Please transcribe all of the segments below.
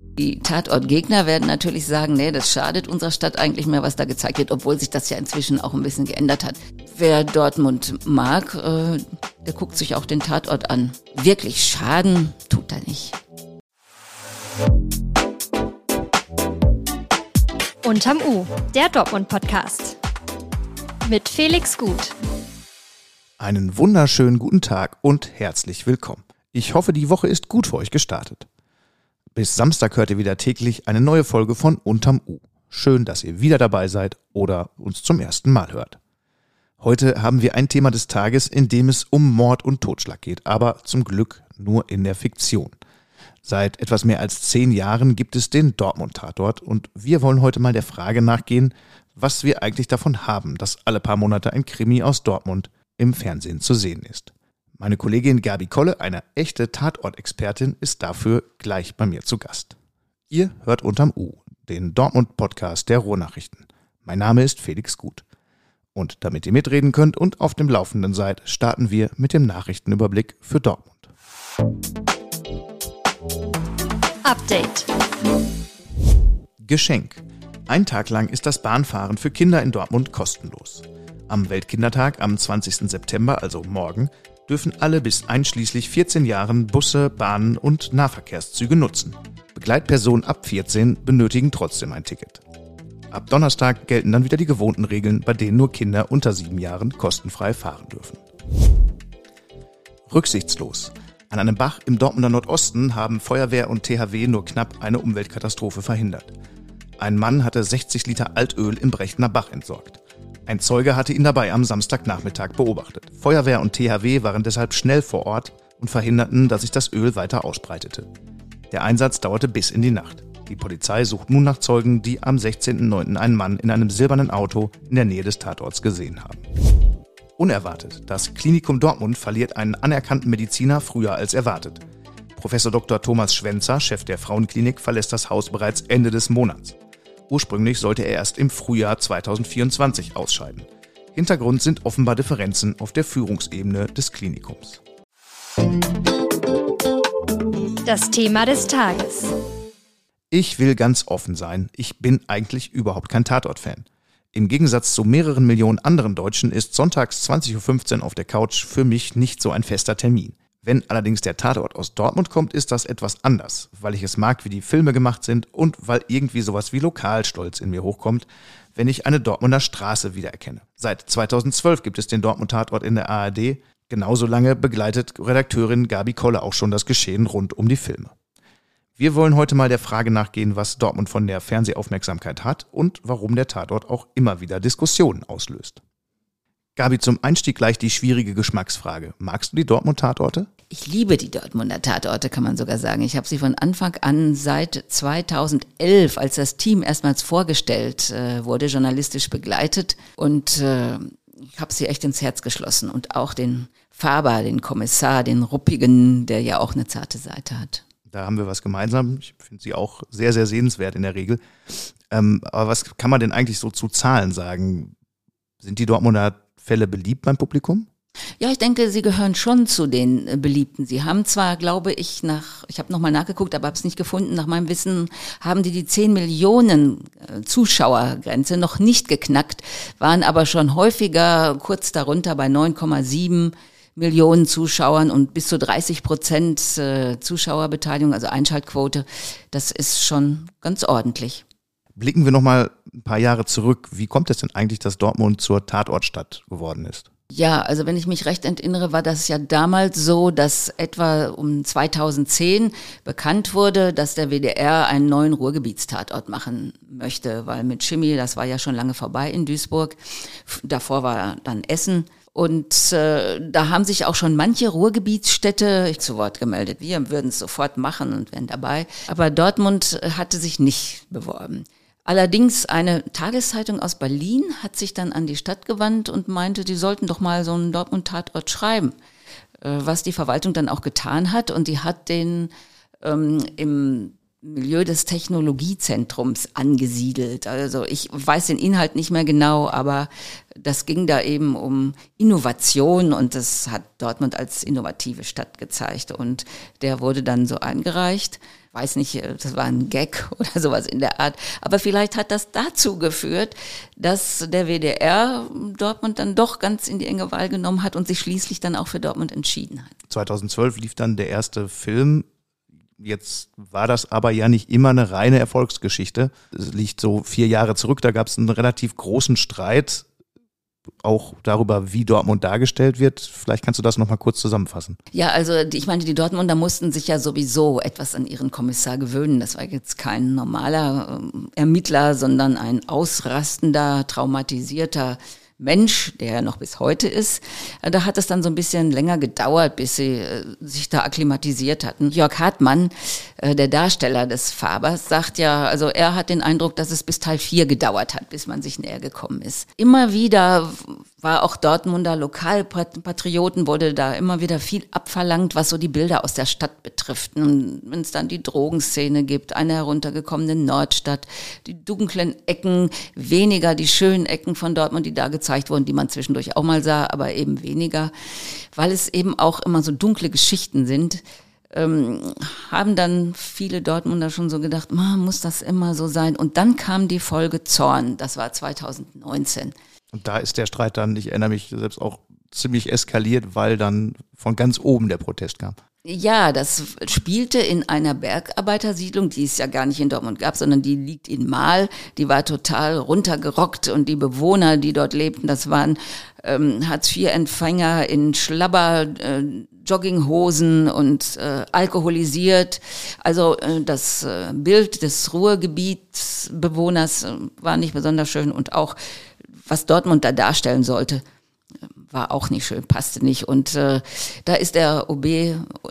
Die Tatortgegner werden natürlich sagen, nee, das schadet unserer Stadt eigentlich mehr, was da gezeigt wird, obwohl sich das ja inzwischen auch ein bisschen geändert hat. Wer Dortmund mag, äh, der guckt sich auch den Tatort an. Wirklich Schaden tut er nicht. Unterm U, der Dortmund-Podcast. Mit Felix Gut. Einen wunderschönen guten Tag und herzlich willkommen. Ich hoffe, die Woche ist gut für euch gestartet. Bis Samstag hört ihr wieder täglich eine neue Folge von Unterm U. Schön, dass ihr wieder dabei seid oder uns zum ersten Mal hört. Heute haben wir ein Thema des Tages, in dem es um Mord und Totschlag geht, aber zum Glück nur in der Fiktion. Seit etwas mehr als zehn Jahren gibt es den Dortmund-Tatort und wir wollen heute mal der Frage nachgehen, was wir eigentlich davon haben, dass alle paar Monate ein Krimi aus Dortmund im Fernsehen zu sehen ist. Meine Kollegin Gabi Kolle, eine echte Tatortexpertin, ist dafür gleich bei mir zu Gast. Ihr hört unterm U, den Dortmund-Podcast der Ruhrnachrichten. Mein Name ist Felix Gut. Und damit ihr mitreden könnt und auf dem Laufenden seid, starten wir mit dem Nachrichtenüberblick für Dortmund. Update. Geschenk. Ein Tag lang ist das Bahnfahren für Kinder in Dortmund kostenlos. Am Weltkindertag am 20. September, also morgen, dürfen alle bis einschließlich 14 Jahren Busse, Bahnen und Nahverkehrszüge nutzen. Begleitpersonen ab 14 benötigen trotzdem ein Ticket. Ab Donnerstag gelten dann wieder die gewohnten Regeln, bei denen nur Kinder unter sieben Jahren kostenfrei fahren dürfen. Rücksichtslos. An einem Bach im Dortmunder Nordosten haben Feuerwehr und THW nur knapp eine Umweltkatastrophe verhindert. Ein Mann hatte 60 Liter Altöl im Brechner Bach entsorgt. Ein Zeuge hatte ihn dabei am Samstagnachmittag beobachtet. Feuerwehr und THW waren deshalb schnell vor Ort und verhinderten, dass sich das Öl weiter ausbreitete. Der Einsatz dauerte bis in die Nacht. Die Polizei sucht nun nach Zeugen, die am 16.09. einen Mann in einem silbernen Auto in der Nähe des Tatorts gesehen haben. Unerwartet. Das Klinikum Dortmund verliert einen anerkannten Mediziner früher als erwartet. Professor Dr. Thomas Schwenzer, Chef der Frauenklinik, verlässt das Haus bereits Ende des Monats. Ursprünglich sollte er erst im Frühjahr 2024 ausscheiden. Hintergrund sind offenbar Differenzen auf der Führungsebene des Klinikums. Das Thema des Tages. Ich will ganz offen sein, ich bin eigentlich überhaupt kein Tatort-Fan. Im Gegensatz zu mehreren Millionen anderen Deutschen ist sonntags 20.15 Uhr auf der Couch für mich nicht so ein fester Termin. Wenn allerdings der Tatort aus Dortmund kommt, ist das etwas anders, weil ich es mag, wie die Filme gemacht sind und weil irgendwie sowas wie Lokalstolz in mir hochkommt, wenn ich eine Dortmunder Straße wiedererkenne. Seit 2012 gibt es den Dortmund Tatort in der ARD. Genauso lange begleitet Redakteurin Gabi Kolle auch schon das Geschehen rund um die Filme. Wir wollen heute mal der Frage nachgehen, was Dortmund von der Fernsehaufmerksamkeit hat und warum der Tatort auch immer wieder Diskussionen auslöst. Gabi, zum Einstieg gleich die schwierige Geschmacksfrage. Magst du die Dortmund-Tatorte? Ich liebe die Dortmunder Tatorte, kann man sogar sagen. Ich habe sie von Anfang an seit 2011, als das Team erstmals vorgestellt äh, wurde, journalistisch begleitet und äh, ich habe sie echt ins Herz geschlossen und auch den Faber, den Kommissar, den Ruppigen, der ja auch eine zarte Seite hat. Da haben wir was gemeinsam. Ich finde sie auch sehr, sehr sehenswert in der Regel. Ähm, aber was kann man denn eigentlich so zu Zahlen sagen? Sind die Dortmunder Fälle beliebt beim Publikum? Ja, ich denke, sie gehören schon zu den äh, Beliebten. Sie haben zwar, glaube ich, nach, ich habe nochmal nachgeguckt, aber habe es nicht gefunden, nach meinem Wissen haben die die 10 Millionen äh, Zuschauergrenze noch nicht geknackt, waren aber schon häufiger kurz darunter bei 9,7 Millionen Zuschauern und bis zu 30 Prozent äh, Zuschauerbeteiligung, also Einschaltquote. Das ist schon ganz ordentlich. Blicken wir nochmal ein paar Jahre zurück. Wie kommt es denn eigentlich, dass Dortmund zur Tatortstadt geworden ist? Ja, also wenn ich mich recht erinnere, war das ja damals so, dass etwa um 2010 bekannt wurde, dass der WDR einen neuen Ruhrgebietstatort machen möchte, weil mit Chemie, das war ja schon lange vorbei in Duisburg. Davor war dann Essen. Und äh, da haben sich auch schon manche Ruhrgebietsstädte zu Wort gemeldet. Wir würden es sofort machen und wären dabei. Aber Dortmund hatte sich nicht beworben. Allerdings eine Tageszeitung aus Berlin hat sich dann an die Stadt gewandt und meinte, die sollten doch mal so einen Dortmund-Tatort schreiben, äh, was die Verwaltung dann auch getan hat. Und die hat den ähm, im Milieu des Technologiezentrums angesiedelt. Also ich weiß den Inhalt nicht mehr genau, aber das ging da eben um Innovation und das hat Dortmund als innovative Stadt gezeigt. Und der wurde dann so eingereicht weiß nicht, das war ein Gag oder sowas in der Art. Aber vielleicht hat das dazu geführt, dass der WDR Dortmund dann doch ganz in die enge Wahl genommen hat und sich schließlich dann auch für Dortmund entschieden hat. 2012 lief dann der erste Film. Jetzt war das aber ja nicht immer eine reine Erfolgsgeschichte. Es liegt so vier Jahre zurück, da gab es einen relativ großen Streit auch darüber, wie Dortmund dargestellt wird. Vielleicht kannst du das nochmal kurz zusammenfassen. Ja, also ich meine, die Dortmunder mussten sich ja sowieso etwas an ihren Kommissar gewöhnen. Das war jetzt kein normaler äh, Ermittler, sondern ein ausrastender, traumatisierter Mensch, der ja noch bis heute ist. Äh, da hat es dann so ein bisschen länger gedauert, bis sie äh, sich da akklimatisiert hatten. Jörg Hartmann, äh, der Darsteller des Fabers, sagt ja, also er hat den Eindruck, dass es bis Teil 4 gedauert hat, bis man sich näher gekommen ist. Immer wieder war auch Dortmunder Lokalpatrioten, wurde da immer wieder viel abverlangt, was so die Bilder aus der Stadt betrifft. Wenn es dann die Drogenszene gibt, eine heruntergekommene Nordstadt, die dunklen Ecken, weniger die schönen Ecken von Dortmund, die da gezeigt wurden, die man zwischendurch auch mal sah, aber eben weniger, weil es eben auch immer so dunkle Geschichten sind. Ähm, haben dann viele Dortmunder schon so gedacht, muss das immer so sein? Und dann kam die Folge Zorn, das war 2019. Und da ist der Streit dann, ich erinnere mich selbst auch ziemlich eskaliert, weil dann von ganz oben der Protest kam. Ja, das spielte in einer Bergarbeitersiedlung, die es ja gar nicht in Dortmund gab, sondern die liegt in Mahl. Die war total runtergerockt und die Bewohner, die dort lebten, das waren ähm, Hartz-IV-Empfänger in Schlabber, äh, Jogginghosen und äh, alkoholisiert. Also äh, das äh, Bild des Ruhrgebietsbewohners äh, war nicht besonders schön und auch was Dortmund da darstellen sollte, war auch nicht schön, passte nicht. Und äh, da ist der OB,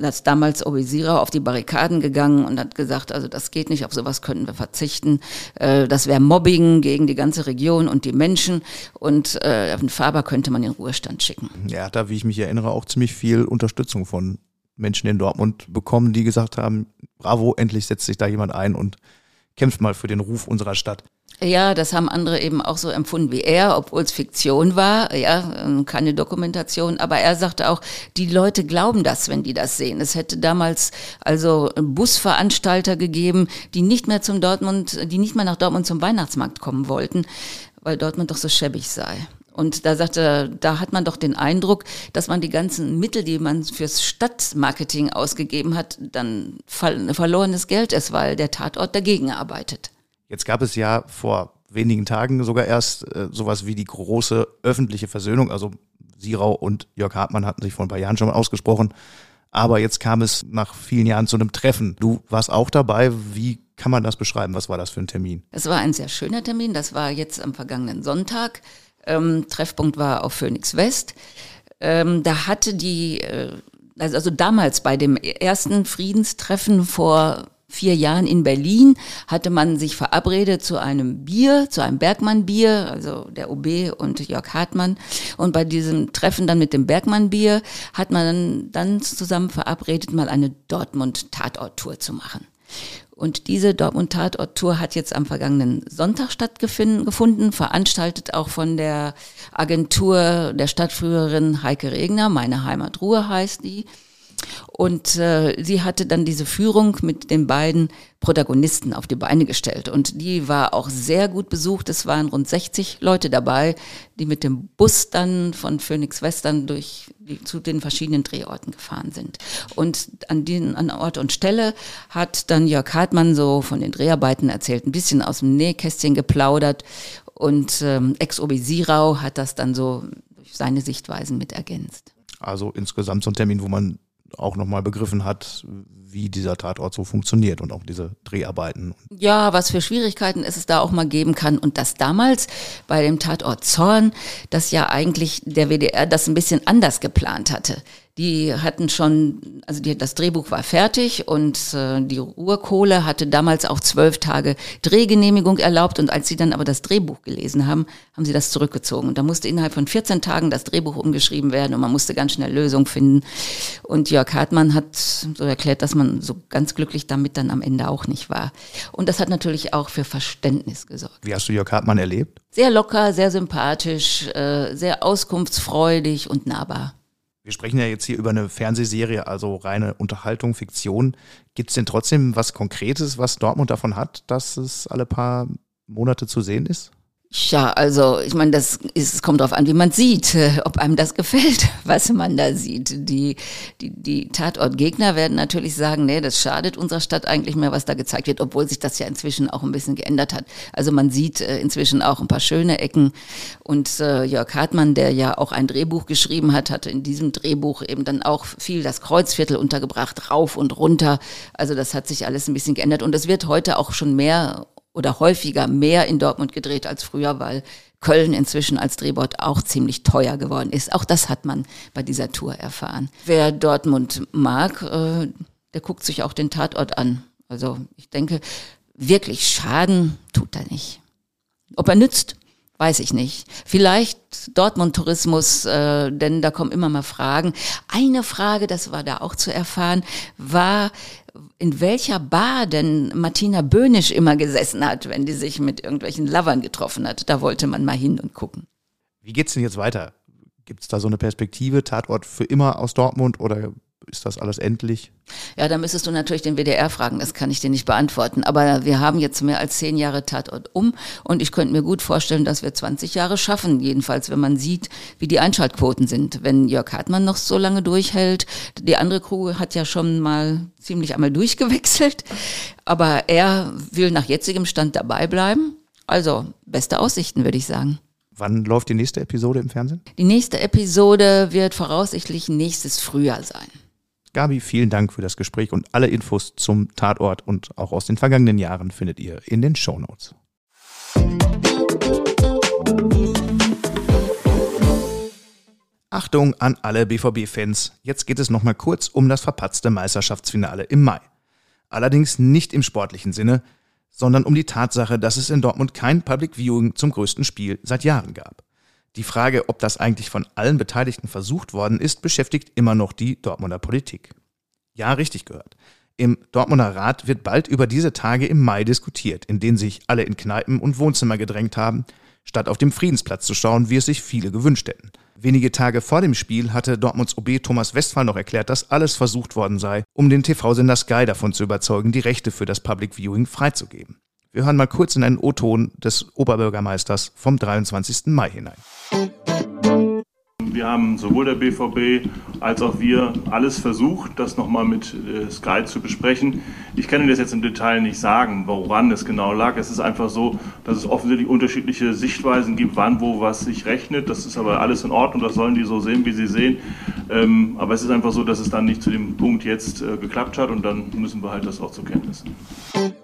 das damals OB Sira, auf die Barrikaden gegangen und hat gesagt, also das geht nicht, auf sowas können wir verzichten. Äh, das wäre Mobbing gegen die ganze Region und die Menschen. Und äh, einen Faber könnte man in Ruhestand schicken. Ja, da, wie ich mich erinnere, auch ziemlich viel Unterstützung von Menschen in Dortmund bekommen, die gesagt haben, bravo, endlich setzt sich da jemand ein und kämpft mal für den Ruf unserer Stadt. Ja, das haben andere eben auch so empfunden wie er, obwohl es Fiktion war, ja, ähm, keine Dokumentation. Aber er sagte auch, die Leute glauben das, wenn die das sehen. Es hätte damals also Busveranstalter gegeben, die nicht mehr zum Dortmund, die nicht mehr nach Dortmund zum Weihnachtsmarkt kommen wollten, weil Dortmund doch so schäbig sei. Und da sagte er, da hat man doch den Eindruck, dass man die ganzen Mittel, die man fürs Stadtmarketing ausgegeben hat, dann verlorenes Geld ist, weil der Tatort dagegen arbeitet. Jetzt gab es ja vor wenigen Tagen sogar erst äh, sowas wie die große öffentliche Versöhnung. Also Sirau und Jörg Hartmann hatten sich vor ein paar Jahren schon mal ausgesprochen. Aber jetzt kam es nach vielen Jahren zu einem Treffen. Du warst auch dabei. Wie kann man das beschreiben? Was war das für ein Termin? Es war ein sehr schöner Termin. Das war jetzt am vergangenen Sonntag. Ähm, Treffpunkt war auf Phoenix West. Ähm, da hatte die, äh, also, also damals bei dem ersten Friedenstreffen vor vier Jahren in Berlin hatte man sich verabredet zu einem Bier, zu einem Bergmann-Bier, also der OB und Jörg Hartmann. Und bei diesem Treffen dann mit dem Bergmann-Bier hat man dann zusammen verabredet, mal eine Dortmund-Tatort-Tour zu machen. Und diese Dortmund-Tatort-Tour hat jetzt am vergangenen Sonntag stattgefunden, veranstaltet auch von der Agentur der Stadtführerin Heike Regner, meine Heimat Ruhe heißt die. Und äh, sie hatte dann diese Führung mit den beiden Protagonisten auf die Beine gestellt. Und die war auch sehr gut besucht. Es waren rund 60 Leute dabei, die mit dem Bus dann von Phoenix Western durch die, zu den verschiedenen Drehorten gefahren sind. Und an, den, an Ort und Stelle hat dann Jörg Hartmann so von den Dreharbeiten erzählt, ein bisschen aus dem Nähkästchen geplaudert. Und ähm, Ex-Obi Sirau hat das dann so durch seine Sichtweisen mit ergänzt. Also insgesamt so ein Termin, wo man auch nochmal begriffen hat, wie dieser Tatort so funktioniert und auch diese Dreharbeiten. Ja, was für Schwierigkeiten es da auch mal geben kann. Und das damals bei dem Tatort Zorn, dass ja eigentlich der WDR das ein bisschen anders geplant hatte. Die hatten schon, also die, das Drehbuch war fertig und äh, die Ruhrkohle hatte damals auch zwölf Tage Drehgenehmigung erlaubt. Und als sie dann aber das Drehbuch gelesen haben, haben sie das zurückgezogen. Und da musste innerhalb von 14 Tagen das Drehbuch umgeschrieben werden und man musste ganz schnell Lösungen finden. Und Jörg Hartmann hat so erklärt, dass man so ganz glücklich damit dann am Ende auch nicht war. Und das hat natürlich auch für Verständnis gesorgt. Wie hast du Jörg Hartmann erlebt? Sehr locker, sehr sympathisch, äh, sehr auskunftsfreudig und nahbar. Wir sprechen ja jetzt hier über eine Fernsehserie, also reine Unterhaltung, Fiktion. Gibt es denn trotzdem was Konkretes, was Dortmund davon hat, dass es alle paar Monate zu sehen ist? Ja, also ich meine, das ist, es kommt darauf an, wie man sieht, ob einem das gefällt, was man da sieht. Die, die, die Tatortgegner werden natürlich sagen, nee, das schadet unserer Stadt eigentlich mehr, was da gezeigt wird, obwohl sich das ja inzwischen auch ein bisschen geändert hat. Also man sieht äh, inzwischen auch ein paar schöne Ecken. Und äh, Jörg Hartmann, der ja auch ein Drehbuch geschrieben hat, hatte in diesem Drehbuch eben dann auch viel das Kreuzviertel untergebracht, rauf und runter. Also das hat sich alles ein bisschen geändert. Und es wird heute auch schon mehr oder häufiger mehr in Dortmund gedreht als früher, weil Köln inzwischen als Drehbord auch ziemlich teuer geworden ist. Auch das hat man bei dieser Tour erfahren. Wer Dortmund mag, äh, der guckt sich auch den Tatort an. Also ich denke, wirklich Schaden tut er nicht. Ob er nützt, weiß ich nicht. Vielleicht Dortmund-Tourismus, äh, denn da kommen immer mal Fragen. Eine Frage, das war da auch zu erfahren, war, in welcher Bar denn Martina Böhnisch immer gesessen hat, wenn die sich mit irgendwelchen Lovern getroffen hat. Da wollte man mal hin und gucken. Wie geht's denn jetzt weiter? Gibt es da so eine Perspektive, Tatort für immer aus Dortmund oder ist das alles endlich? Ja, da müsstest du natürlich den WDR fragen, das kann ich dir nicht beantworten. Aber wir haben jetzt mehr als zehn Jahre Tatort um und ich könnte mir gut vorstellen, dass wir 20 Jahre schaffen. Jedenfalls, wenn man sieht, wie die Einschaltquoten sind. Wenn Jörg Hartmann noch so lange durchhält, die andere Crew hat ja schon mal ziemlich einmal durchgewechselt, aber er will nach jetzigem Stand dabei bleiben. Also, beste Aussichten, würde ich sagen. Wann läuft die nächste Episode im Fernsehen? Die nächste Episode wird voraussichtlich nächstes Frühjahr sein. Gabi, vielen Dank für das Gespräch und alle Infos zum Tatort und auch aus den vergangenen Jahren findet ihr in den Show Notes. Achtung an alle BVB-Fans. Jetzt geht es nochmal kurz um das verpatzte Meisterschaftsfinale im Mai. Allerdings nicht im sportlichen Sinne, sondern um die Tatsache, dass es in Dortmund kein Public Viewing zum größten Spiel seit Jahren gab. Die Frage, ob das eigentlich von allen Beteiligten versucht worden ist, beschäftigt immer noch die Dortmunder Politik. Ja, richtig gehört. Im Dortmunder Rat wird bald über diese Tage im Mai diskutiert, in denen sich alle in Kneipen und Wohnzimmer gedrängt haben, statt auf dem Friedensplatz zu schauen, wie es sich viele gewünscht hätten. Wenige Tage vor dem Spiel hatte Dortmunds OB Thomas Westphal noch erklärt, dass alles versucht worden sei, um den TV-Sender Sky davon zu überzeugen, die Rechte für das Public Viewing freizugeben. Wir hören mal kurz in einen O-Ton des Oberbürgermeisters vom 23. Mai hinein. Wir haben sowohl der BVB als auch wir alles versucht, das nochmal mit äh, Sky zu besprechen. Ich kann Ihnen das jetzt im Detail nicht sagen, woran es genau lag. Es ist einfach so, dass es offensichtlich unterschiedliche Sichtweisen gibt, wann, wo was sich rechnet. Das ist aber alles in Ordnung, das sollen die so sehen, wie sie sehen. Ähm, aber es ist einfach so, dass es dann nicht zu dem Punkt jetzt äh, geklappt hat und dann müssen wir halt das auch zur Kenntnis nehmen.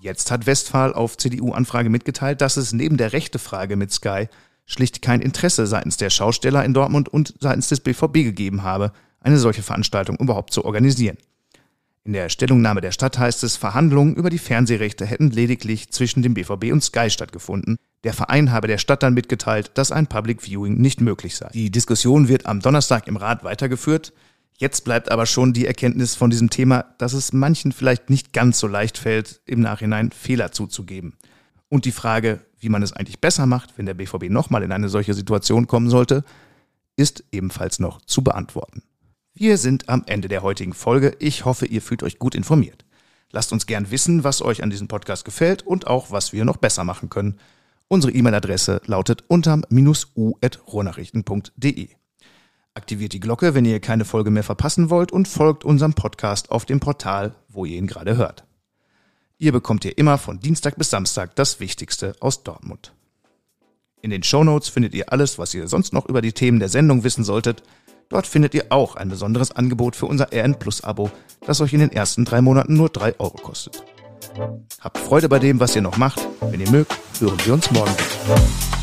Jetzt hat Westphal auf CDU-Anfrage mitgeteilt, dass es neben der Rechte-Frage mit Sky schlicht kein Interesse seitens der Schausteller in Dortmund und seitens des BVB gegeben habe, eine solche Veranstaltung überhaupt zu organisieren. In der Stellungnahme der Stadt heißt es, Verhandlungen über die Fernsehrechte hätten lediglich zwischen dem BVB und Sky stattgefunden. Der Verein habe der Stadt dann mitgeteilt, dass ein Public Viewing nicht möglich sei. Die Diskussion wird am Donnerstag im Rat weitergeführt. Jetzt bleibt aber schon die Erkenntnis von diesem Thema, dass es manchen vielleicht nicht ganz so leicht fällt, im Nachhinein Fehler zuzugeben. Und die Frage, wie man es eigentlich besser macht, wenn der BVB nochmal in eine solche Situation kommen sollte, ist ebenfalls noch zu beantworten. Wir sind am Ende der heutigen Folge. Ich hoffe, ihr fühlt euch gut informiert. Lasst uns gern wissen, was euch an diesem Podcast gefällt und auch, was wir noch besser machen können. Unsere E-Mail-Adresse lautet unterm-u.rohnachrichten.de. Aktiviert die Glocke, wenn ihr keine Folge mehr verpassen wollt und folgt unserem Podcast auf dem Portal, wo ihr ihn gerade hört. Ihr bekommt hier immer von Dienstag bis Samstag das Wichtigste aus Dortmund. In den Shownotes findet ihr alles, was ihr sonst noch über die Themen der Sendung wissen solltet. Dort findet ihr auch ein besonderes Angebot für unser RN Plus Abo, das euch in den ersten drei Monaten nur drei Euro kostet. Habt Freude bei dem, was ihr noch macht. Wenn ihr mögt, hören wir uns morgen wieder.